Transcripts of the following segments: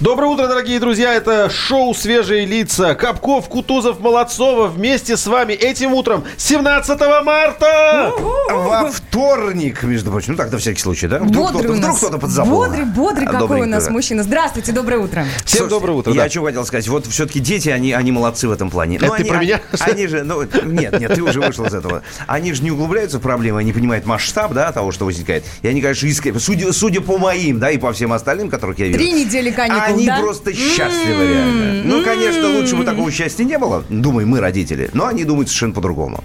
Доброе утро, дорогие друзья! Это шоу «Свежие лица». Капков, Кутузов, Молодцова вместе с вами этим утром 17 марта! Во вторник, между прочим. Ну так, на всякий случай, да? Вдруг Бодрый кто-то, у вдруг кто-то подзабыл. Бодрый, бодрый А, какой у нас да. мужчина. Здравствуйте, доброе утро. Всем Слушайте, доброе утро. Я да. о чем хотел сказать. Вот все-таки дети, они, они молодцы в этом плане. Это Ну, ты они, про меня? Они же, ну, нет, нет, ты уже вышел из этого. Они же не углубляются в проблемы, они понимают масштаб, да, того, что возникает. И они, конечно, искренне, судя, судя по моим, да, и по всем остальным, которых я вижу. Три недели каникул, Они да? просто счастливы, реально. Ну, конечно, лучше бы такого счастья не было, думаем мы, родители. Но они думают совершенно по-другому.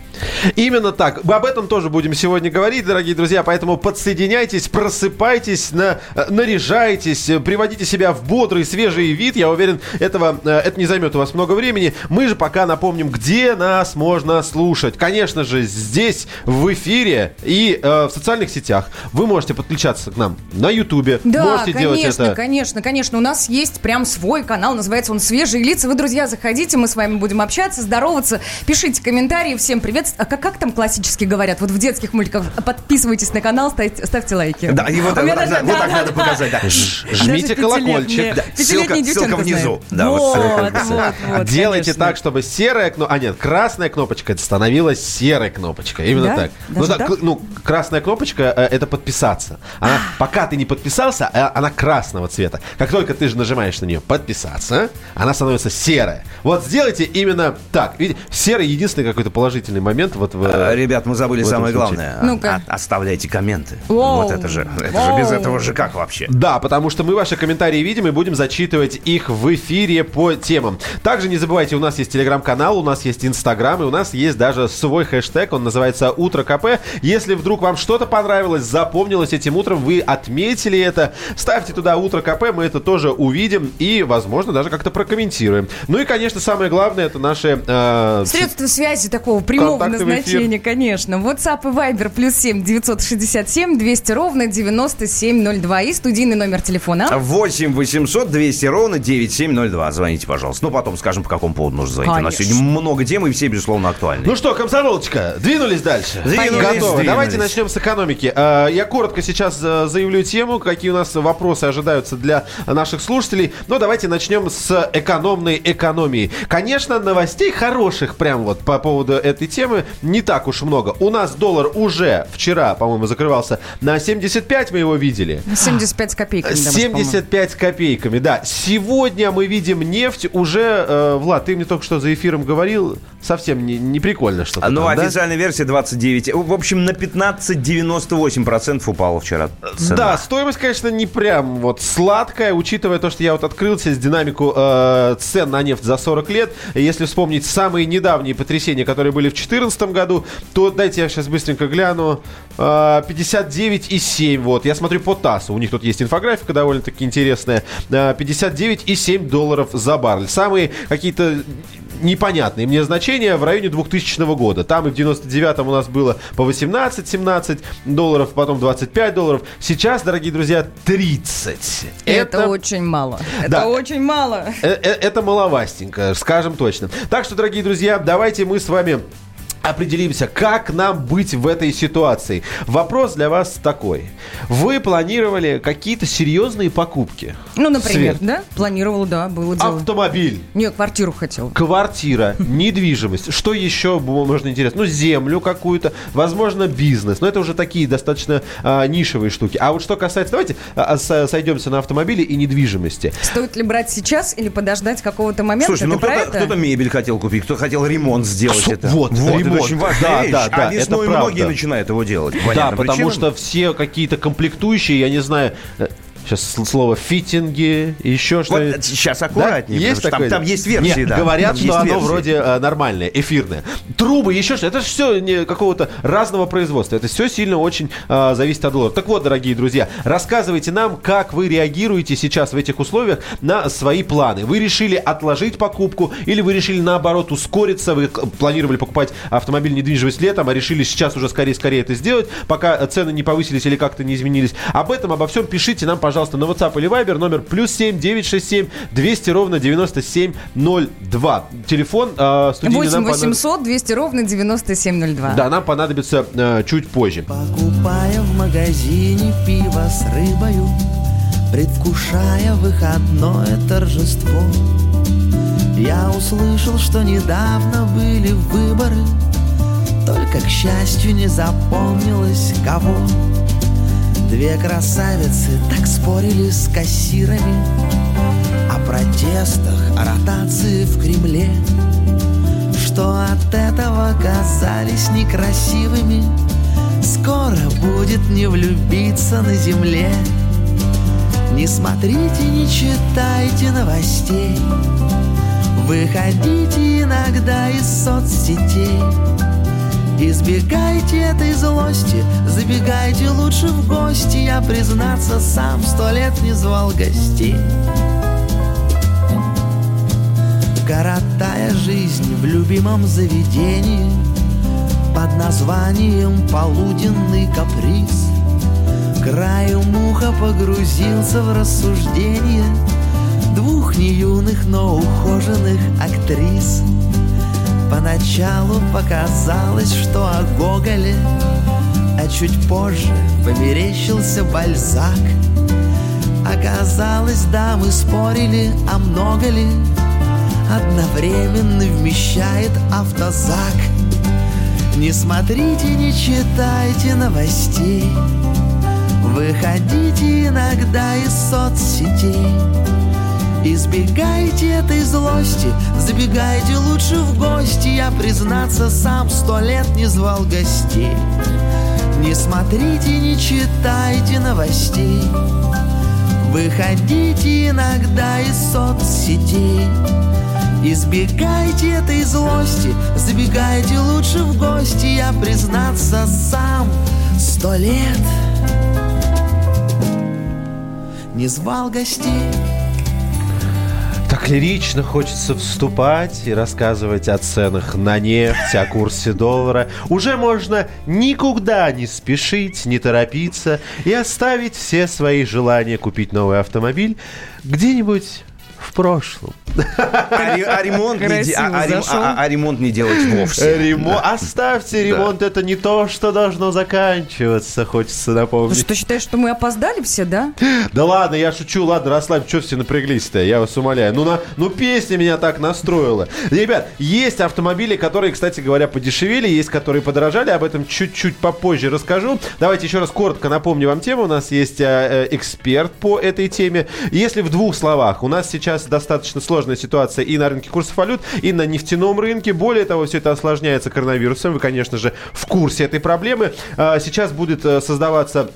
Именно так. Мы об этом тоже будем сегодня говорить, дорогие друзья. Поэтому подсоединяйтесь, просыпайтесь, на, э, наряжайтесь, э, приводите себя в бодрый, свежий вид. Я уверен, этого, э, это не займет у вас много времени. Мы же пока напомним, где нас можно слушать. Конечно же, здесь, в эфире и э, в социальных сетях. Вы можете подключаться к нам на Ютубе. Да, можете делать конечно, это. конечно, конечно. У нас есть прям свой канал, называется он «Свежие лица». Вы, друзья, заходите, мы с вами будем общаться, здороваться, пишите комментарии. Всем привет. А как, как там классически говорят? Вот в детских мультиках подписывайтесь на канал, ставьте, ставьте лайки. Да, и вот, так- вот так, даже- вот да, так да, надо да. показать, да. Жмите Даже колокольчик. Да, ссылка- ссылка внизу. Да, вот вот, вот, вот, Делайте конечно. так, чтобы серая кнопка, а нет, красная кнопочка это становилась серой кнопочкой. Именно Да? так. Ну, Даже так? к- ну, красная кнопочка э, это подписаться. Она, пока ты не подписался, э, она красного цвета. Как только ты же нажимаешь на нее подписаться, она становится серая. Вот сделайте именно так. Видите, серый единственный какой-то положительный момент вот в. А, Ребят, мы забыли самое случае. главное. Ну-ка. О- Оставляйте комменты. Воу. Вот это же. Это же без Воу. этого же как вообще? Да, потому что мы ваши комментарии видим и будем зачитывать их в эфире по темам. Также не забывайте, у нас есть телеграм-канал, у нас есть инстаграм, и у нас есть даже свой хэштег, он называется «Утро КП». Если вдруг вам что-то понравилось, запомнилось этим утром, вы отметили это, ставьте туда «Утро КП», мы это тоже увидим и, возможно, даже как-то прокомментируем. Ну и, конечно, самое главное, это наши... э, Средства связи такого прямого Контактный эфир. назначения, конечно. WhatsApp и Viber плюс 7 967 200 ровно 9702 и студийный номер телефона. 8 800 200 ровно 9702. Звоните, пожалуйста. Ну, потом скажем, по какому поводу нужно звонить. У нас Конечно. сегодня много тем, и все, безусловно, актуальны. Ну что, комсомолочка, двинулись дальше? Двинулись, Готовы. двинулись. Давайте начнем с экономики. Э, Я коротко сейчас э, заявлю тему, какие у нас вопросы ожидаются для наших слушателей. Но давайте начнем с экономной экономии. Конечно, новостей хороших прям вот по поводу этой темы не так уж много. У нас доллар уже вчера, по-моему, закрывался на 75, мы его видели. 75 с копейками. даже, по-моему. 75 копейками, да. Сегодня мы видим нефть уже... э, Влад, ты мне только что за эфиром говорил, совсем не, не прикольно что-то Ну, там, да? официальная версия 29. В общем, на 15,98% упала вчера цена. Да, стоимость, конечно, не прям вот сладкая, учитывая то, что я вот открыл сейчас динамику э, цен на нефть за 40 лет. Если вспомнить самые недавние потрясения, которые были в 2014 году, то дайте я сейчас быстренько гляну. Э, 59,7. Вот. Я смотрю по ТАССу. У них тут есть инфографика довольно-таки интересная. Э, 59,7 долларов за баррель. Самые какие-то непонятные мне значения в районе 2000 года. Там и в 99-м у нас было по 18-17 долларов, потом 25 долларов. Сейчас, дорогие друзья, 30. Это, очень мало. Это Да. очень мало. Э, э, Это маловастенько, скажем точно. Так что, дорогие друзья, давайте мы с вами определимся, как нам быть в этой ситуации. Вопрос для вас такой. Вы планировали какие-то серьезные покупки? Ну, например, Свет. да? Планировала, да, было дело. Автомобиль. Не, квартиру хотел. Квартира, недвижимость. Что еще можно интересно? Ну, землю какую-то, возможно, бизнес. Но это уже такие достаточно а, нишевые штуки. А вот что касается... Давайте а, с- сойдемся на автомобиле и недвижимости. Стоит ли брать сейчас или подождать какого-то момента? Слушай, ну кто-то, мебель хотел купить, кто хотел ремонт сделать это. вот, ремонт. Это очень важная Да, вещь. да, да, а это правда. многие начинают его делать. да, потому причинам. что все какие-то комплектующие, я не знаю... э, Сейчас слово фитинги, еще Вот что-нибудь. сейчас аккуратнее, Да? потому что там- такое? там есть версии, Нет, да. Говорят, Там что есть оно версии. вроде э, нормальное, эфирное. Трубы, еще что Это же все не какого-то разного производства. Это все сильно очень э, зависит от доллара. Так вот, дорогие друзья, рассказывайте нам, как вы реагируете сейчас в этих условиях на свои планы. Вы решили отложить покупку или вы решили наоборот ускориться? Вы планировали покупать автомобиль недвижимость летом, а решили сейчас уже скорее-скорее это сделать, пока э, цены не повысились или как-то не изменились. Об этом, обо всем пишите нам, пожалуйста, пожалуйста, на WhatsApp или Viber номер плюс 7 967 200 ровно 9702. Телефон э, студийный 8 нам понад- 800 200 ровно 9702. Да, нам понадобится э, чуть позже. Покупая в магазине пиво с рыбою Предвкушая выходное торжество Я услышал, что недавно были выборы Только, к счастью, не запомнилось кого Две красавицы так спорили с кассирами О протестах, о ротации в Кремле Что от этого казались некрасивыми. Скоро будет не влюбиться на земле. Не смотрите, не читайте новостей. Выходите иногда из соцсетей Избегайте этой злости Забегайте лучше в гости. Я, признаться, сам сто лет не звал гостей. Коротая жизнь в любимом заведении. Под названием «Полуденный каприз» Краю муха погрузился в рассуждение Двух неюных, но ухоженных актрис Поначалу показалось, что о Гоголе А чуть позже померещился Бальзак. Оказалось, да, мы спорили, а много ли? Одновременно вмещает автозак. Не смотрите, не читайте новостей. Выходите иногда из соцсетей Избегайте этой злости Забегайте лучше в гости. Я, признаться, сам сто лет не звал гостей. Не смотрите, не читайте новостей. Выходите иногда из соцсетей. Избегайте этой злости Забегайте лучше в гости. Я, признаться, сам сто лет Не звал гостей Так лирично хочется вступать и рассказывать о ценах на нефть, о курсе доллара. Уже можно никуда не спешить, не торопиться и оставить все свои желания купить новый автомобиль где-нибудь в прошлом. А, а ремонт не а- а а- а ремонт не делать вовсе. Ремонт. Оставьте ремонт, это не то, что должно заканчиваться, хочется Ты напомнить. что, считаешь, что мы опоздали все, да? Да ладно, я шучу, ладно, расслабь, что все напряглись-то, я вас умоляю. Ну, на, ну песня меня так настроила. Ребят, есть автомобили, которые, кстати говоря, подешевели, есть, которые подорожали, об этом чуть-чуть попозже расскажу. Давайте еще раз коротко напомню вам тему. У нас есть э, э, эксперт по этой теме. Если в двух словах, у нас сейчас достаточно сложная ситуация и на рынке курсов валют, и на нефтяном рынке. Более того, все это осложняется коронавирусом. Вы, конечно же, в курсе этой проблемы. А, Сейчас будет э, создаваться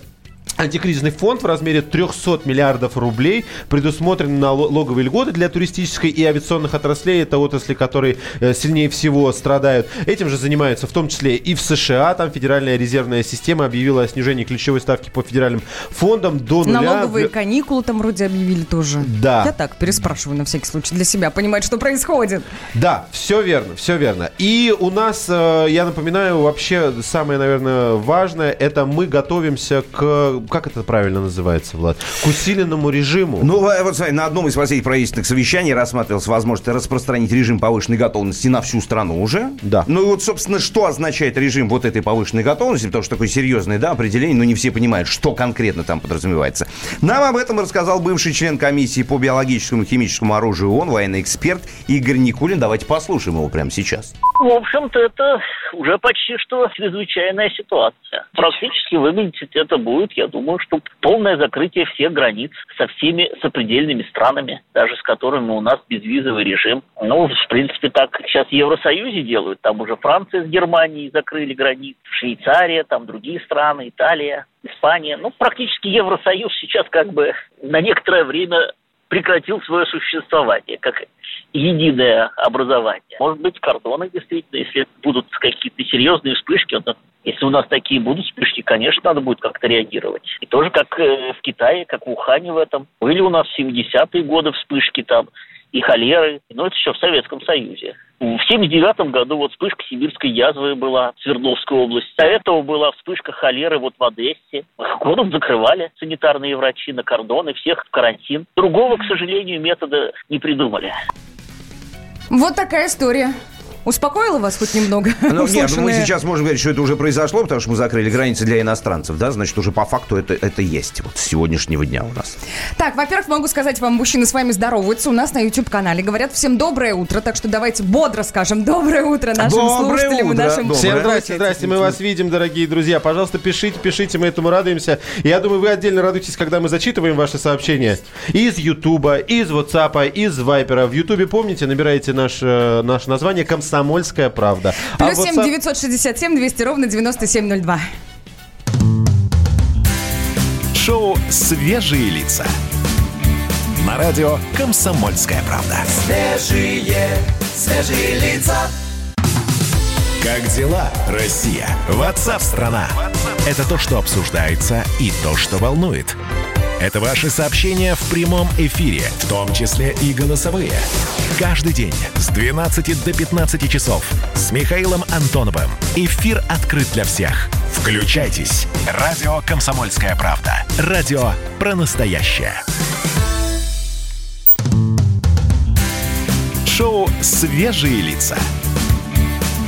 Антикризисный фонд в размере 300 миллиардов рублей предусмотрен налоговые льготы для туристической и авиационных отраслей. Это отрасли, которые э, сильнее всего страдают. Этим же занимаются в том числе и в США. Там Федеральная резервная система объявила о снижении ключевой ставки по федеральным фондам до нуля. Налоговые каникулы там вроде объявили тоже. Да. Я так переспрашиваю на всякий случай для себя, понимать, что происходит. Да, все верно, все верно. И у нас, э, я напоминаю, вообще самое, наверное, важное, это мы готовимся к, как это правильно называется, Влад, к усиленному режиму. Ну, э, вот смотри, на одном из последних правительственных совещаний рассматривалась возможность распространить режим повышенной готовности на всю страну уже. Да. Ну и вот, собственно, что означает режим вот этой повышенной готовности, потому что такое серьезное, да, определение, но не все понимают, что конкретно там подразумевается. Нам об этом рассказал бывший член комиссии по биологическому и химическому оружию ООН, военный эксперт Игорь Никулин. Давайте послушаем его прямо сейчас. В общем-то, это уже почти что чрезвычайная ситуация. Практически выглядеть это будет, я думаю, что полное закрытие всех границ со всеми сопредельными странами, даже с которыми у нас безвизовый режим. Ну, в принципе, так сейчас в Евросоюзе делают. Там уже Франция с Германией закрыли границы, Швейцария, там другие страны, Италия, Испания. Ну, практически Евросоюз сейчас как бы на некоторое время прекратил свое существование, как единое образование. Может быть, кордоны действительно, если будут какие-то серьезные вспышки, вот, если у нас такие будут вспышки, конечно, надо будет как-то реагировать. И тоже как э, в Китае, как в Ухане в этом. Были у нас в 70-е годы вспышки там, и холеры, но это еще в Советском Союзе. В 79 году вот вспышка сибирской язвы была в Свердловской области. До этого была вспышка холеры вот в Одессе. Город закрывали санитарные врачи на кордоны, всех в карантин. Другого, к сожалению, метода не придумали. Вот такая история. Успокоила вас хоть немного? Ну, нет, ну, мы сейчас можем говорить, что это уже произошло, потому что мы закрыли границы для иностранцев, да, значит, уже по факту это, это есть вот с сегодняшнего дня у нас. Так, во-первых, могу сказать вам, мужчины с вами здороваются у нас на YouTube-канале. Говорят всем доброе утро, так что давайте бодро скажем доброе утро нашим Доброе слушателям и утро, нашим... доброе. Всем здрасте, здрасте, мы вас видим, дорогие друзья. Пожалуйста, пишите, пишите, мы этому радуемся. Я думаю, вы отдельно радуетесь, когда мы зачитываем ваши сообщения из Ютуба, из Ватсапа, из Вайпера. В Ютубе, помните, набираете наше, наше название «Комсомольская правда». А Плюс семь WhatsApp- девятьсот шестьдесят семь двести ровно девяносто семь ноль два. Шоу «Свежие лица». На радио «Комсомольская правда». Свежие, свежие лица. Как дела, Россия? Ватсап-страна! Это то, что обсуждается и то, что волнует. Это ваши сообщения в прямом эфире, в том числе и голосовые. Каждый день с 12 до 15 часов с Михаилом Антоновым. Эфир открыт для всех. Включайтесь. Радио «Комсомольская правда». Радио про настоящее. Шоу «Свежие лица».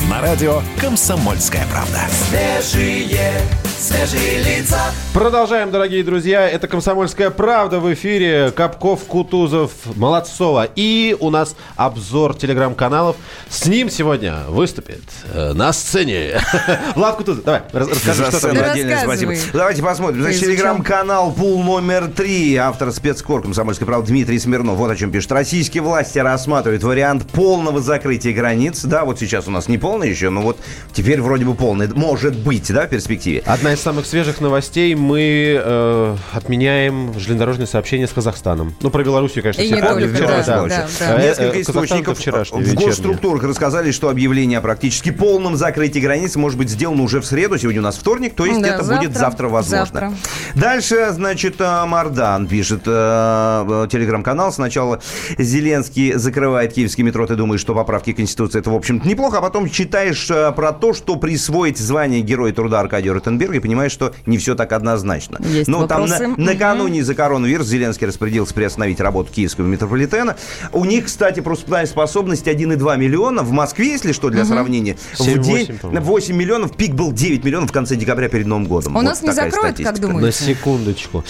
На радио «Комсомольская правда». Свежие, свежие лица. Продолжаем, дорогие друзья. Это «Комсомольская правда» в эфире. Капков, Кутузов, Молодцова. И у нас обзор телеграм-каналов. С ним сегодня выступит э, на сцене Влад Кутузов. Давай, рас- расскажи, За что там. отдельное спасибо. Давайте посмотрим. Значит, телеграм-канал «Пул номер три». Автор спецкор «Комсомольской правды» Дмитрий Смирнов. Вот о чем пишет. Российские власти рассматривают вариант полного закрытия границ. Да, вот сейчас у нас не полный еще, но вот теперь вроде бы полный. Может быть, да, в перспективе. Одна из самых свежих новостей. Мы э, отменяем железнодорожное сообщение с Казахстаном. Ну, про Белоруссию, конечно, И все помнят. Вчера, да, да. да, Э, да. э, Несколько Казахстан-то источников вчерашний, в госструктурах рассказали, что объявление о практически полном закрытии границ может быть сделано уже в среду. Сегодня у нас вторник, то есть Да, это будет завтра. завтра возможно. Завтра. Дальше, значит, э, Мардан пишет э, э, телеграм-канал. Сначала Зеленский закрывает киевский метро. Ты думаешь, что поправки к Конституции это, в общем-то, неплохо. А потом читаешь э, про то, что присвоить звание Героя труда Аркадию Ротенбергу и понимаешь, что не все так однозначно. Есть ну, там вопросы. на- Мгм. накануне из-за коронавируса Зеленский распорядился приостановить работу киевского метрополитена. У них, кстати, пропускная способность 1,2 миллиона. В Москве, если что, для сравнения, в 7-8, день по-моему. 8 миллионов. Пик был 9 миллионов в конце декабря перед Новым годом. У Вот нас не закроют, как статистика. На думаете? секундочку.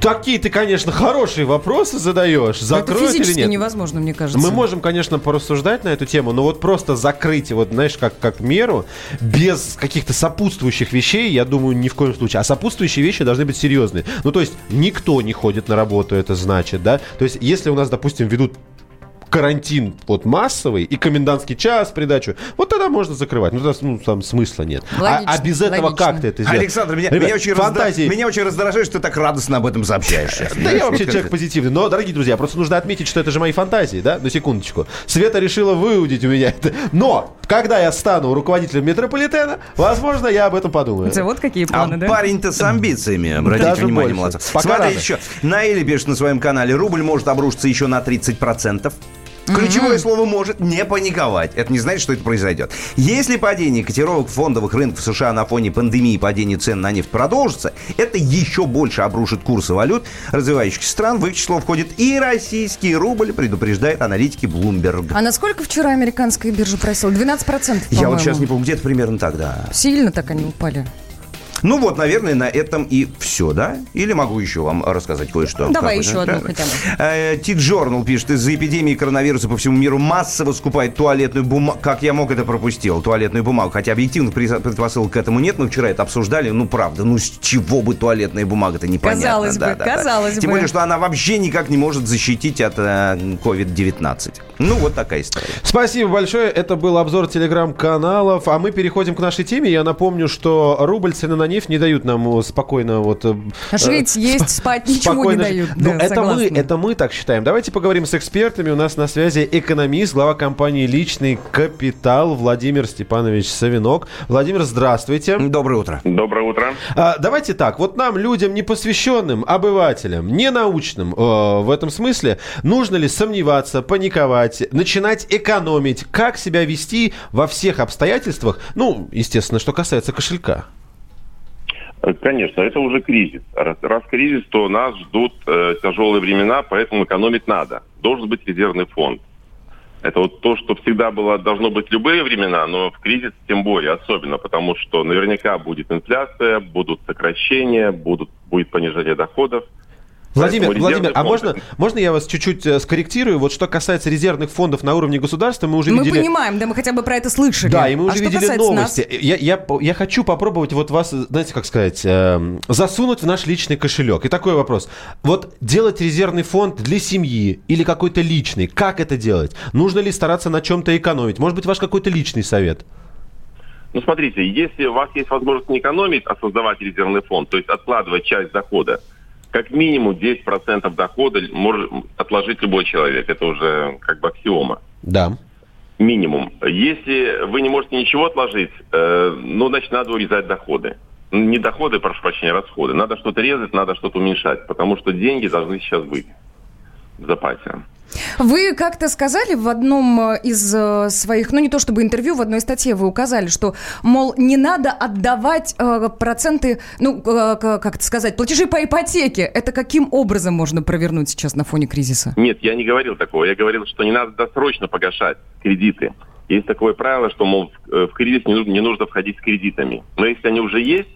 Такие ты, конечно, хорошие вопросы задаешь. Это Закроют или физически нет? невозможно, мне кажется. Мы можем, конечно, порассуждать на эту тему, но вот просто закрыть, вот, знаешь, как, как меру, без каких-то сопутствующих вещей, я думаю, ни в коем случае. А сопутствующие вещи должны быть серьезные. Ну, то есть, никто не ходит на работу, это значит, да? То есть, если у нас, допустим, ведут карантин вот массовый и комендантский час придачу, вот тогда можно закрывать. Ну, тогда, ну, там смысла нет. А- Логично, а, без этого логично. как ты это сделаешь? Александр, меня, Ребят, меня очень фантазии. меня очень раздражает, что ты так радостно об этом сообщаешь. Да я вообще человек позитивный. Но, дорогие друзья, просто нужно отметить, что это же мои фантазии, да? На секундочку. Света решила выудить у меня это. Но, когда я стану руководителем метрополитена, возможно, я об этом подумаю. Это вот какие А планы, да? парень-то с амбициями, обратите Даже внимание, больше. молодцы. Пока Смотри, рано. еще. Наили пишет на своем канале, рубль может обрушиться еще на 30%. Ключевое слово «может» не паниковать. Это не значит, что это произойдет. Если падение котировок фондовых рынков США на фоне пандемии и падения цен на нефть продолжится, это еще больше обрушит курсы валют развивающихся стран. В их число входит и российский рубль, предупреждает аналитики Bloomberg. А насколько вчера американская биржа просила? 12%, Я вот по-моему. сейчас не помню, где-то примерно так, да. Сильно так они упали. Ну вот, наверное, на этом и все, да? Или могу еще вам рассказать кое-что? Давай еще одну да? хотя бы. Э, Ти-Джорнал пишет, из-за эпидемии коронавируса по всему миру массово скупает туалетную бумагу. Как я мог это пропустил? Туалетную бумагу. Хотя объективных пред- предпосылок к этому нет. Мы вчера это обсуждали. Ну, правда, ну с чего бы туалетная бумага-то непонятно. Казалось бы, Да, да, да. казалось Тем бы. более, что она вообще никак не может защитить от э, COVID-19. Ну, вот такая история. Спасибо большое. Это был обзор телеграм-каналов. А мы переходим к нашей теме. Я напомню, что рубль, цены на нефть, не дают нам э, спокойно вот... э, Жить, э, есть, сп- спать, ничего не дают. жить. Ну, Да, это мы, это мы так считаем. Давайте поговорим с экспертами. У нас на связи экономист, глава компании «Личный капитал» Владимир Степанович Савинок. Владимир, здравствуйте. Доброе утро. Доброе утро. А, давайте так, вот нам, людям непосвященным, обывателям, не научным э, в этом смысле, нужно ли сомневаться, паниковать, начинать экономить, как себя вести во всех обстоятельствах, ну, естественно, что касается кошелька. Э, Конечно, это уже кризис. Раз, раз кризис, то нас ждут э, тяжелые времена, поэтому экономить надо. Должен быть резервный фонд. Это вот то, что всегда было, должно быть любые времена, но в кризис тем более особенно, потому что наверняка будет инфляция, будут сокращения, будут, будет понижение доходов. Владимир, Поэтому Владимир, а можно, можно я вас чуть-чуть э, скорректирую? Вот что касается резервных фондов на уровне государства, мы уже Мы видели... понимаем, да, мы хотя бы про это слышали. Да, и мы А уже что видели новости. нас? Я, я, я хочу попробовать вот вас, знаете, как сказать, эм, засунуть в наш личный кошелек. И такой вопрос. Вот делать резервный фонд для семьи или какой-то личный, как это делать? Нужно ли стараться на чем-то экономить? Может быть, ваш какой-то личный совет? Ну, смотрите, если у вас есть возможность не экономить, а создавать резервный фонд, то есть откладывать часть дохода, как минимум 10% дохода может отложить любой человек. Это уже как бы аксиома. Да. Минимум. Если вы не можете ничего отложить, э, ну, значит, надо урезать доходы. Ну, Не доходы, прошу прощения, расходы. Надо что-то резать, надо что-то уменьшать, потому что деньги должны сейчас быть в запасе. Вы как-то сказали в одном э, из э, своих, ну не то чтобы интервью, в одной статье вы указали, что, мол, не надо отдавать э, проценты, ну, э, как это сказать, платежи по ипотеке. Это каким образом можно провернуть сейчас на фоне кризиса? Нет, я не говорил такого. Я говорил, что не надо досрочно погашать кредиты. Есть такое правило, что, мол, в э, кризис не нужно, не нужно входить с кредитами. Но если они уже есть,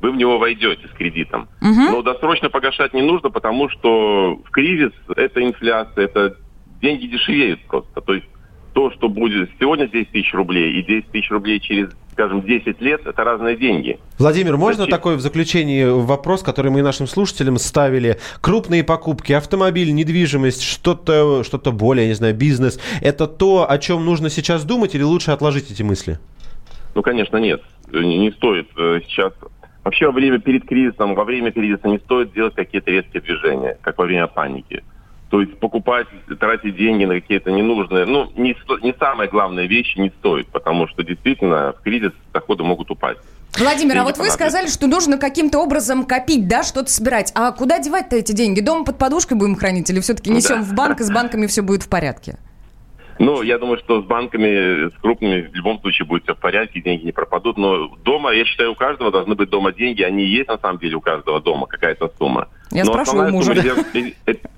вы в него войдете с кредитом. Но досрочно погашать не нужно, потому что в кризис это инфляция, это деньги дешевеют просто. То есть то, что будет сегодня 10 тысяч рублей и 10 тысяч рублей через, скажем, 10 лет, это разные деньги. Владимир, можно Зачем? такой в заключении вопрос, который мы нашим слушателям ставили? Крупные покупки, автомобиль, недвижимость, что-то что более, не знаю, бизнес. Это то, о чем нужно сейчас думать или лучше отложить эти мысли? Ну, конечно, нет. Не, не стоит э, сейчас... Вообще во время перед кризисом, во время кризиса не стоит делать какие-то резкие движения, как во время паники. То есть покупать, тратить деньги на какие-то ненужные, ну, не, не самые главные вещи не стоит, потому что действительно в кризис доходы могут упасть. Владимир, а вот вы сказали, что нужно каким-то образом копить, да, что-то собирать. А куда девать-то эти деньги? Дома под подушкой будем хранить или все-таки несем Да. в банк, и с банками все будет в порядке? Ну, я думаю, что с банками, с крупными в любом случае будет все в порядке, деньги не пропадут. Но дома, я считаю, у каждого должны быть дома деньги. Они есть на самом деле у каждого дома, какая-то сумма. Я Но спрошу у основная мужа. резерв- ре-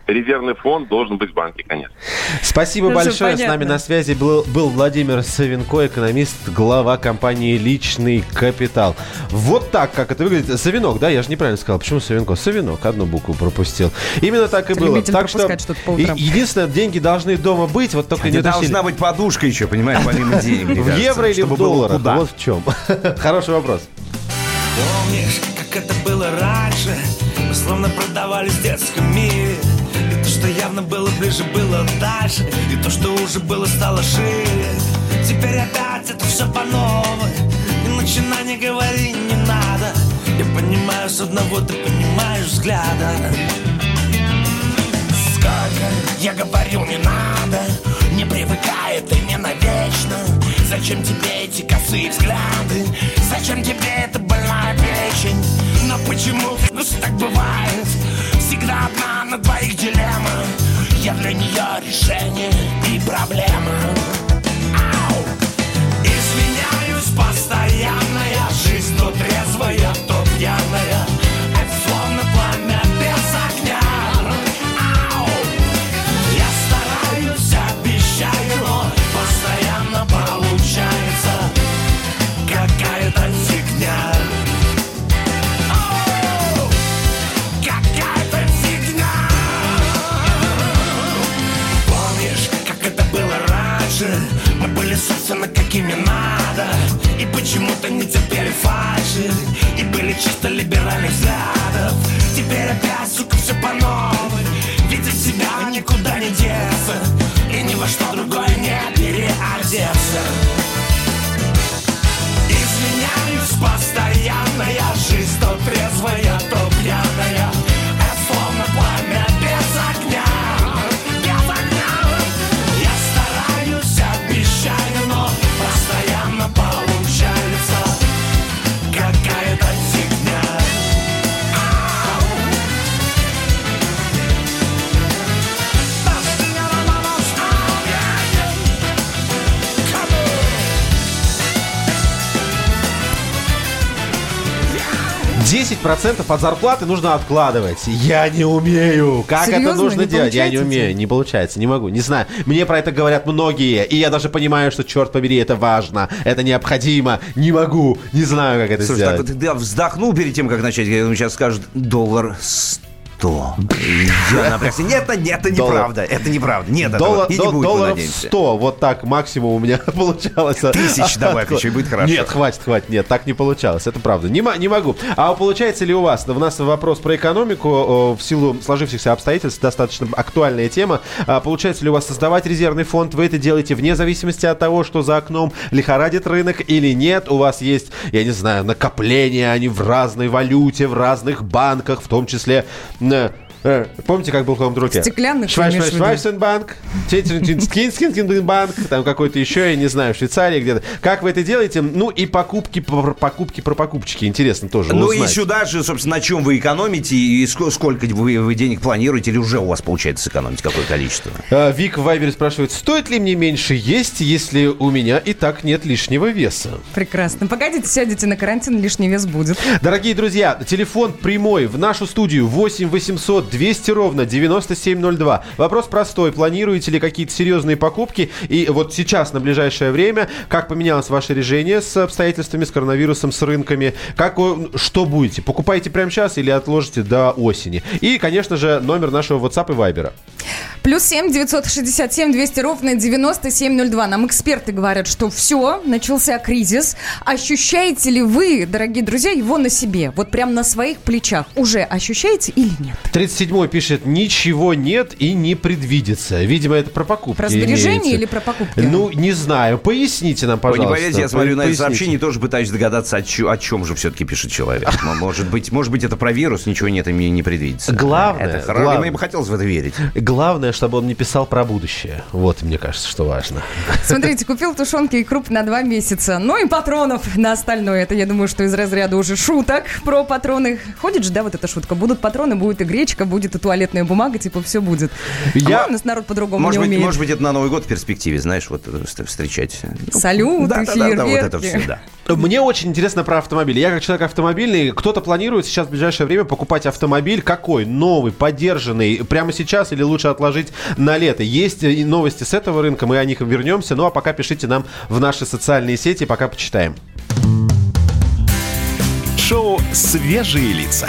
резервный фонд должен быть в банке, конечно. Спасибо Хорошо, большое. С нами на связи был, был Владимир Савенко, экономист, глава компании «Личный капитал». Вот так, как это выглядит. Савинок, да? Я же неправильно сказал. Почему Савенко? Савинок. Одну букву пропустил. Именно так и было. Любитель Так что что-то по утрам. и- единственное, деньги должны дома быть, вот только не Не должна быть подушка еще, понимаешь, помимо денег. В кажется, евро или в долларах? куда. Вот в чем. Хороший вопрос. Помнишь, как это было раньше? Словно продавались в детском мире. И то, что явно было ближе, было дальше. И то, что уже было, стало шире. Теперь опять это все по новой. Не начинай, не говори, не надо. Я понимаю с одного, ты понимаешь взгляда. Сколько я говорил, не надо. Не привыкай, это не навечно. Зачем тебе эти косые взгляды? Зачем тебе эта больная печень? Но почему ну, так бывает? Всегда одна на двоих дилемма Я для нее решение и проблема Ау! Извиняюсь постоянно Я жизнь то трезвая, то пьяная 10% от зарплаты нужно откладывать. Я не умею. Как это Серьезно? нужно Не делать? Я не умею. Не получается, не могу, не знаю. Мне про это говорят многие. И я даже понимаю, что, черт побери, это важно. Это необходимо. Не могу. Не знаю, как это Слушай, сделать. так вот ты вздохнул перед тем, как начать. Он сейчас скажет доллар 100. И Я напрягся. Нет, это- нет, это неправда. Это неправда. Нет, Доллар- этого и не будет, долларов надеемся. 100, вот так максимум у меня получалось. Тысяч добавь еще, и будет хорошо. Нет, хватит, хватит, нет, так не получалось, это правда. Не, мо- не могу. А получается ли у вас? У нас вопрос про экономику в силу сложившихся обстоятельств, достаточно актуальная тема. А, получается ли у вас создавать резервный фонд? Вы это делаете вне зависимости от того, что за окном лихорадит рынок или нет? У вас есть, я не знаю, накопления, они в разной валюте, в разных банках, в том числе... э, Помните, как был в каком друге? Стеклянных, банк, банк, там какой-то еще, я не знаю, в Швейцарии где-то. Как вы это делаете? Ну и покупки, покупки про покупочки. Интересно тоже Ну и сюда же, собственно, на чем вы экономите и ск- сколько вы, вы денег планируете, или уже у вас получается сэкономить, какое количество? А, Вик в Вайбере спрашивает, стоит ли мне меньше есть, если у меня и так нет лишнего веса? Прекрасно. Погодите, сядете на карантин, лишний вес будет. Дорогие друзья, телефон прямой в нашу студию 8 800 200 ровно 9702. Вопрос простой. Планируете ли какие-то серьезные покупки? И вот сейчас, на ближайшее время, как поменялось ваше решение с обстоятельствами, с коронавирусом, с рынками? Как, что будете? Покупаете прямо сейчас или отложите до осени? И, конечно же, номер нашего WhatsApp и Viber. Плюс 7 967 200 ровно 9702. Нам эксперты говорят, что все, начался кризис. Ощущаете ли вы, дорогие друзья, его на себе? Вот прям на своих плечах. Уже ощущаете или нет? 37 пишет, ничего нет и не предвидится. Видимо, это про покупки. Про сбережения имеется. или про покупки? Ну, не знаю. Поясните нам, Вы пожалуйста. не поверите, я смотрю на это Поясните. сообщение и тоже пытаюсь догадаться, о, чё- о чем же все-таки пишет человек. М- Может быть, может быть, это про вирус, ничего нет и мне не предвидится. Главное, Это хорошо. главное. Мне бы хотелось в это верить. Главное, чтобы он не писал про будущее. Вот, мне кажется, что важно. Смотрите, купил тушенки и круп на два месяца. Ну и патронов на остальное. Это, я думаю, что из разряда уже шуток про патроны. Ходит же, да, вот эта шутка. Будут патроны, будет и гречка, будет и туалетная бумага, типа все будет. Я- А у нас народ по-другому Может не быть, умеет. может быть, это на Новый год в перспективе, знаешь, вот э, вст- встречать. Ну, Салюты, да, да, да, да, вот это все, да. Мне очень интересно про автомобили. Я как человек автомобильный, кто-то планирует сейчас в ближайшее время покупать автомобиль какой? Новый, поддержанный, прямо сейчас или лучше отложить на лето? Есть и новости с этого рынка, мы о них вернемся. Ну а пока пишите нам в наши социальные сети, пока почитаем. Шоу «Свежие лица».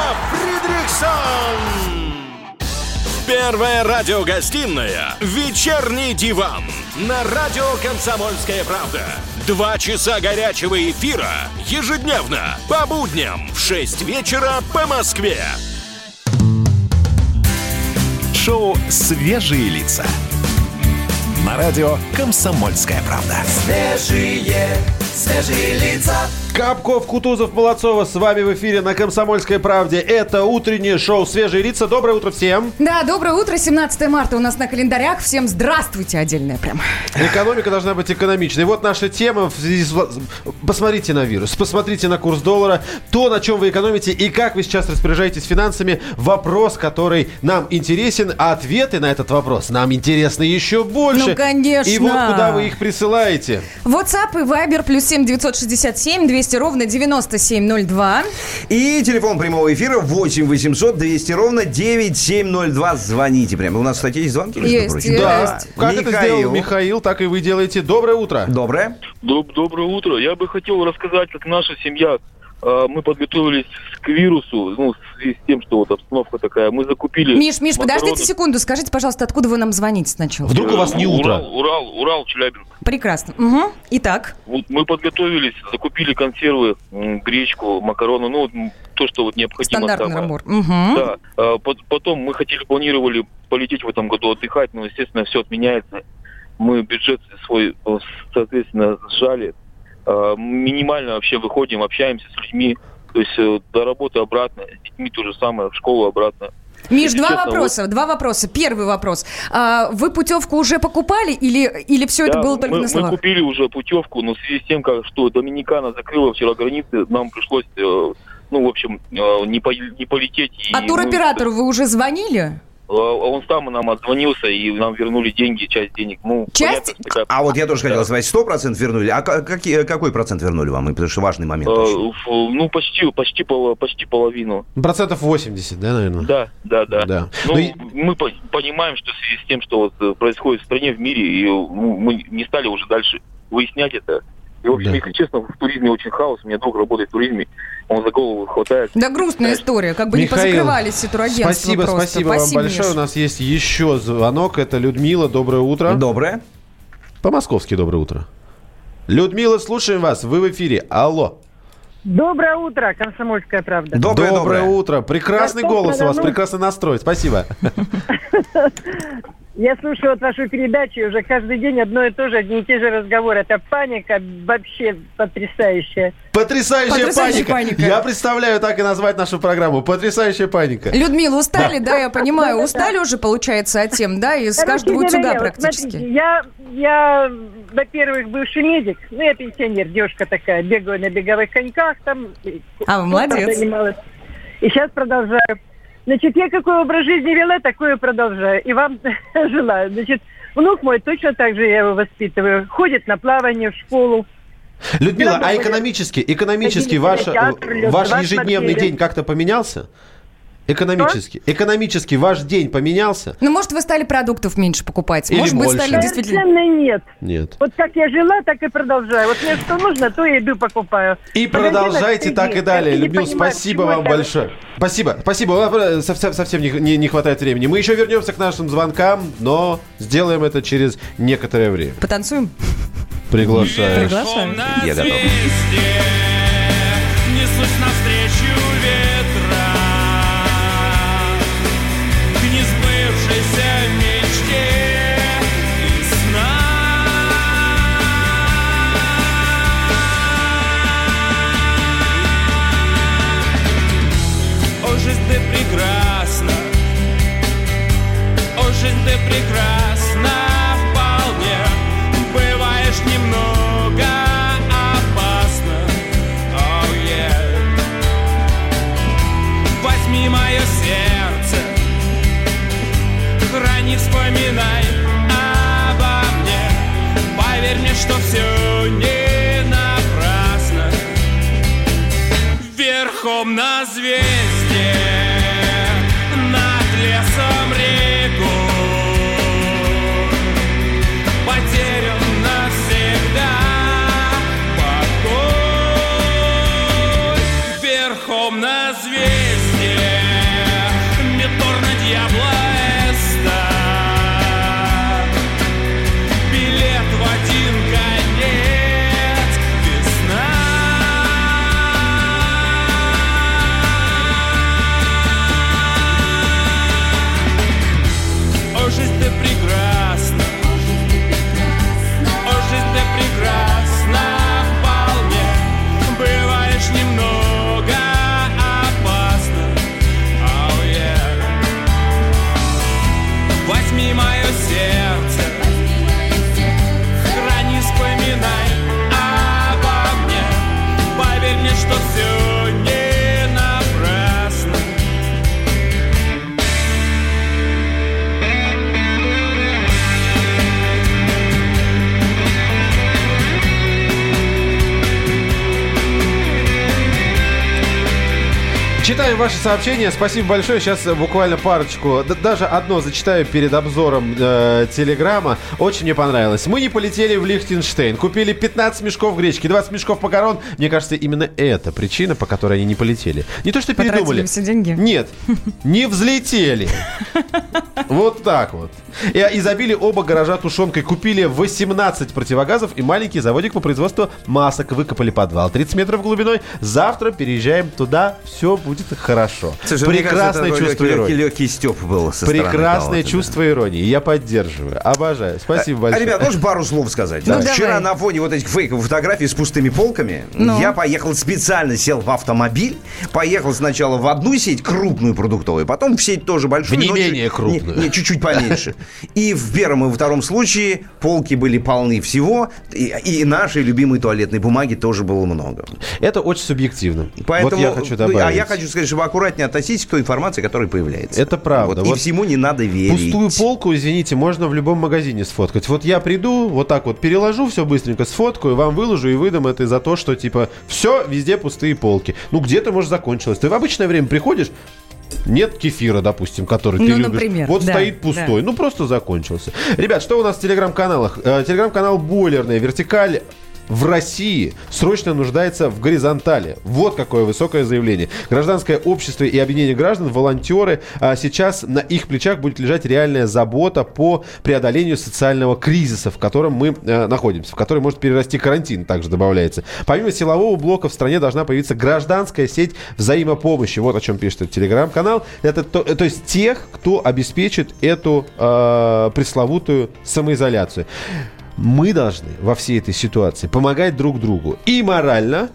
Первая радиогостинная «Вечерний диван» на радио «Комсомольская правда». Два часа горячего эфира ежедневно по будням в 6 вечера по Москве. Шоу «Свежие лица». На радио «Комсомольская правда». Свежие, свежие лица. Капков, Кутузов, Молодцова с вами в эфире на «Комсомольской правде». Это утреннее шоу «Свежие лица». Доброе утро всем! Да, доброе утро, 17 марта у нас на календарях. Всем здравствуйте отдельное прям. Экономика должна быть экономичной. Вот наша тема. в связи с вла- Посмотрите на вирус, посмотрите на курс доллара, то, на чем вы экономите и как вы сейчас распоряжаетесь финансами. Вопрос, который нам интересен, а ответы на этот вопрос нам интересны еще больше. Ну, конечно. И вот куда вы их присылаете. WhatsApp и Viber плюс 7 967 200 ровно 9702. И телефон прямого эфира 8 800 200 ровно 9702. Звоните прямо. У нас, кстати, есть звонки, Есть, есть. Да. Как это Михаил. сделал Михаил, так и вы делаете. Доброе утро. Доброе. Доб- Доброе утро. Я бы хотел рассказать, как наша семья, мы подготовились к вирусу, ну, в связи с тем, что вот обстановка такая. Мы закупили... Миш, Миш, макароны. подождите секунду. Скажите, пожалуйста, откуда вы нам звоните сначала? Вдруг у вас не Э, утро. Урал, Урал, Урал, Челябинск. Прекрасно. Угу. Итак, Вот мы подготовились, закупили консервы, гречку, макароны, ну, то, что вот необходимо. стандартный самое. набор. Угу. Да. А, пот- Потом мы хотели, планировали полететь в этом году отдыхать, но, естественно, все отменяется. Мы бюджет свой, э, соответственно, сжали. А, Минимально вообще выходим, общаемся с людьми. То есть э, до работы обратно, с детьми то же самое, в школу обратно. Миш, два Честно, вопроса, два вопроса. Первый вопрос. А, вы путевку уже покупали или, или все это Да, было только мы, на словах? Мы купили уже путевку, но в связи с тем, как, что Доминикана закрыла вчера границы, нам пришлось, э, ну, в общем, э, не, по- не полететь. и А мы- туроператору вы уже звонили? Э, Он сам нам отзвонился, и нам вернули деньги, часть денег. Ну, Часть? понятно, что такая- А вот я тоже хотел сказать, 100% вернули. А ка- какие, какой процент вернули вам? Потому что важный момент. Э, очень. ну, почти, почти, почти половину. Процентов 80, да, наверное? Да, да, да. Да. Ну, Ну и- мы по- понимаем, что в связи с тем, что вот э, происходит в стране, в мире, и ну, мы не стали уже дальше выяснять это. И, в общем, Да. если честно, в туризме очень хаос. У меня друг работает в туризме, он за голову хватает. Да грустная история, как бы не Михаил, позакрывались все турагентства Спасибо, просто. спасибо вам большое. Миш. У нас есть еще звонок. Это Людмила. Доброе утро. Доброе. По-московски доброе утро. Людмила, слушаем вас. Вы в эфире. Алло. Доброе утро, комсомольская правда. Доброе, доброе. утро. Прекрасный голос у вас, Дону. прекрасный настрой. Спасибо. Я слушаю вот вашу передачу, и уже каждый день одно и то же, одни и те же разговоры. Это паника вообще потрясающая. Потрясающая, Потрясающая паника. паника. Я представляю так и назвать нашу программу. Потрясающая паника. Людмила, устали, да, я понимаю. Устали уже, получается, от тем, да, из Короче каждого утюга вот практически. смотрите, я, я, во-первых, бывший медик, ну, я пенсионер, девушка такая, бегаю на беговых коньках, там... А, вы спортом молодец. занималась. И сейчас продолжаю. Значит, я какой образ жизни вела, такое продолжаю. И вам желаю. Значит, внук мой точно так же я его воспитываю. Ходит на плавание в школу. Людмила, а экономически, экономически ваш, лёд, ваш ежедневный день как-то поменялся? Экономически. Экономически ваш день поменялся? Ну, может, вы стали продуктов меньше покупать. Или может быть, больше. стали действительно... Совершенно нет. Нет. Вот как я жила, так и продолжаю. Вот мне что нужно, то я иду покупаю. И В магазинах продолжайте среди. так и далее. Людмила, спасибо вам это- большое. Спасибо, спасибо. Э, совсем, совсем не, не- не хватает времени. Мы еще вернемся к нашим звонкам, но сделаем это через некоторое время. Потанцуем? Приглашаю. Приглашаю. Я готов. Ваши сообщения. Спасибо большое. Сейчас э, буквально парочку, д- даже одно зачитаю перед обзором э, Телеграма. Очень мне понравилось. Мы не полетели в Лихтенштейн. Купили 15 мешков гречки, 20 мешков макарон. Мне кажется, именно это причина, по которой они не полетели. Не то, что Потратили передумали. все деньги? Нет, не взлетели. Вот так вот. И, и забили оба гаража тушенкой. Купили 18 противогазов и маленький заводик по производству масок. Выкопали подвал 30 метров глубиной. Завтра переезжаем туда. Все будет хорошо. Слушай, мне Прекрасное кажется, чувство легкий, иронии. легкий степ был со стороны Прекрасное да. чувство иронии. Я поддерживаю. Обожаю. Спасибо А, большое. ребят, можно пару слов сказать? Ну, Вчера давай. на фоне вот этих фейковых фотографий с пустыми полками Ну. я поехал специально, сел в автомобиль, поехал сначала в одну сеть, крупную продуктовую, потом в сеть тоже большую. В не но менее чуть- крупную. Не, не, чуть-чуть поменьше. И в первом и во втором случае полки были полны всего, и, и нашей любимой туалетной бумаги тоже было много. Это очень субъективно. Поэтому, вот я хочу ну, добавить. А я хочу сказать, чтобы аккуратнее относитесь к той информации, которая появляется. Это правда. Вот, И Вот всему не надо верить. Пустую полку, извините, можно в любом магазине сфоткать. Вот я приду, вот так вот переложу все быстренько, сфоткаю, вам выложу и выдам это за то, что типа все, везде пустые полки. Ну где-то, может, закончилось. Ты в обычное время приходишь, нет кефира, допустим, который ты Ну, любишь. например, вот да, стоит пустой. Ну, просто закончился. Ребят, что у нас в телеграм-каналах? Э, Телеграм-канал Бойлерная, Вертикаль в России срочно нуждается в горизонтали. Вот какое высокое заявление. Гражданское общество и объединение граждан, волонтеры, а сейчас на их плечах будет лежать реальная забота по преодолению социального кризиса, в котором мы э, находимся, в который может перерасти карантин, также добавляется. Помимо силового блока в стране должна появиться гражданская сеть взаимопомощи. Вот о чем пишет телеграм-канал. Это то, то есть тех, кто обеспечит эту э, пресловутую самоизоляцию. Мы должны во всей этой ситуации помогать друг другу и морально,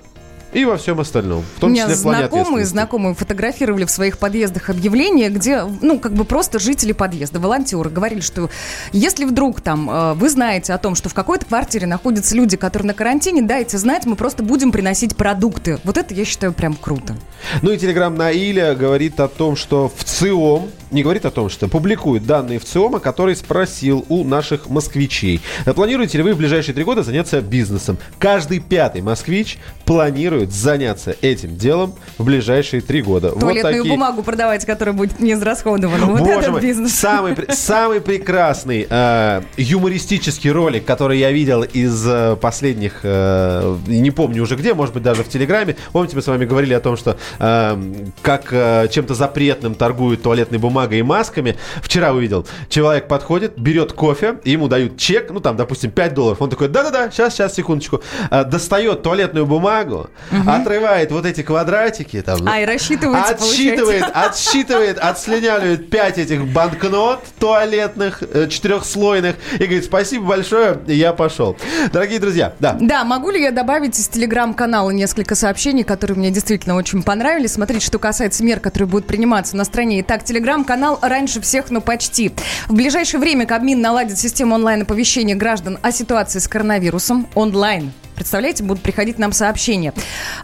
и во всем остальном. В У том меня числе в плане знакомые, знакомые фотографировали в своих подъездах объявления, где, ну, как бы просто жители подъезда, волонтеры говорили, что если вдруг там э, вы знаете о том, что в какой-то квартире находятся люди, которые на карантине, дайте знать, мы просто будем приносить продукты. Вот это я считаю прям круто. Ну и телеграм Наиля говорит о том, что в ЦИОМ, не говорит о том, что публикует данные в ЦИОМа, который спросил у наших москвичей. «А Планируете ли вы в ближайшие три года заняться бизнесом? Каждый пятый москвич планирует заняться этим делом в ближайшие три года. Туалетную вот такие... бумагу продавать, которая будет не израсходована. Вот Боже этот мой, бизнес. Самый, самый прекрасный э, юмористический ролик, который я видел из э, последних, э, не помню уже где, может быть даже в Телеграме. Помните, мы с вами говорили о том, что э, как э, чем-то запретным торгуют туалетной бумагой и масками. Вчера увидел, человек подходит, берет кофе, ему дают чек, ну там, допустим, 5 долларов. Он такой, да-да-да, сейчас, сейчас, секундочку. Э, достает туалетную бумагу, отрывает вот эти квадратики. Там, А, и рассчитываете, Отсчитывает, получается. отсчитывает, отслюнявливает 5 этих банкнот туалетных, э, четырехслойных, и говорит, спасибо большое, я пошел. Дорогие друзья, да. Да, могу ли я добавить из телеграм-канала несколько сообщений, которые мне действительно очень понравились. Смотрите, что касается мер, которые будут приниматься на стране. Итак, телеграм-канал раньше всех, но почти. В ближайшее время Кабмин наладит систему онлайн-оповещения граждан о ситуации с коронавирусом онлайн. Представляете, будут приходить нам сообщения.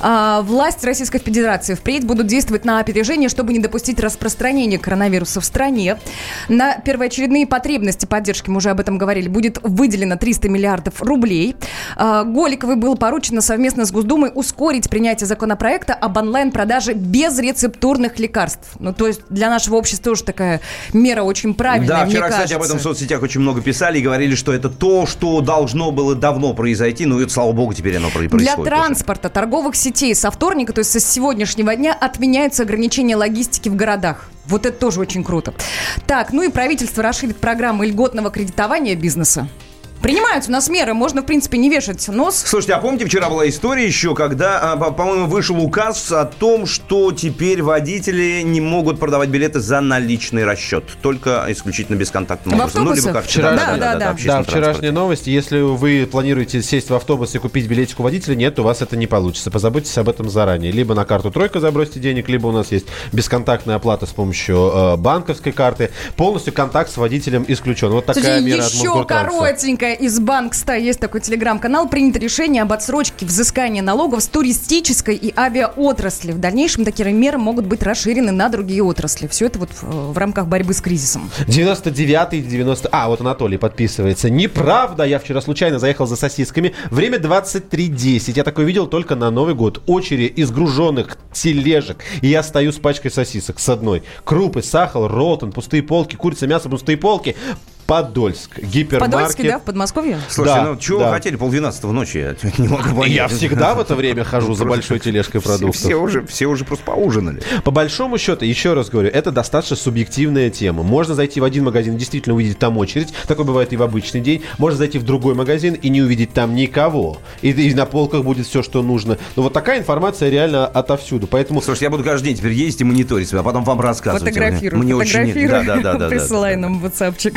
А, власть Российской Федерации впредь будут действовать на опережение, чтобы не допустить распространения коронавируса в стране. На первоочередные потребности поддержки, мы уже об этом говорили, будет выделено 300 миллиардов рублей. А, Голиковой было поручено совместно с Госдумой ускорить принятие законопроекта об онлайн-продаже безрецептурных лекарств. Ну, то есть для нашего общества тоже такая мера очень правильная, Да, вчера, кстати, об кажется. этом в соцсетях очень много писали и говорили, что это то, что должно было давно произойти. Ну, и, слава богу, теперь оно про- происходит. Для транспорта торговых сетей со вторника, то есть со сегодняшнего дня, отменяются ограничения логистики в городах. Вот это тоже очень круто. Так, ну и правительство расширит программы льготного кредитования бизнеса. Принимаются у нас меры, можно, в принципе, не вешать нос. Слушайте, а помните, вчера была история еще, когда, а, по- по-моему, вышел указ о том, что теперь водители не могут продавать билеты за наличный расчет, только исключительно бесконтактным В образом. Ну, либо как Вчера- Да, да, да. общественный Да, вчерашняя транспорт. новость. Если вы планируете сесть в автобус и купить билетик у водителя, нет, у вас это не получится. Позаботьтесь об этом заранее. Либо на карту «Тройка» забросьте денег, либо у нас есть бесконтактная оплата с помощью э, банковской карты. Полностью контакт с водителем исключен. Вот такая Кстати, мера от еще Мосгортранса. коротенькая из Банкста есть такой телеграм-канал. Принято решение об отсрочке взыскания налогов с туристической и авиаотрасли. В дальнейшем такие меры могут быть расширены на другие отрасли. Все это вот в, в рамках борьбы с кризисом. 99-й, 90... А, вот Анатолий подписывается. Неправда, я вчера случайно заехал за сосисками. Время 23.10. Я такое видел только на Новый год. Очередь из груженных тележек. И я стою с пачкой сосисок с одной. Крупы, сахар, ролтон, пустые полки, курица, мясо, пустые полки. Подольск. Гипермаркет. Подольске, да, в Подмосковье? Слушайте, Да, ну чего да. вы хотели полдвенадцатого ночи? Я не могу понять. Я всегда в это время хожу за большой тележкой Все, продуктов. все уже, все уже просто поужинали. По большому счету, еще раз говорю, это достаточно субъективная тема. Можно зайти в один магазин, действительно увидеть там очередь. Такое бывает и в обычный день. Можно зайти в другой магазин и не увидеть там никого. И, и на полках будет все, что нужно. Но вот такая информация реально отовсюду. Поэтому Слушайте, я буду каждый день теперь ездить и мониторить себя, а потом вам рассказывать. Фотографируй, Мне очень... фотографируй. Да, да, да, да, да. Присылай нам в WhatsAppчик.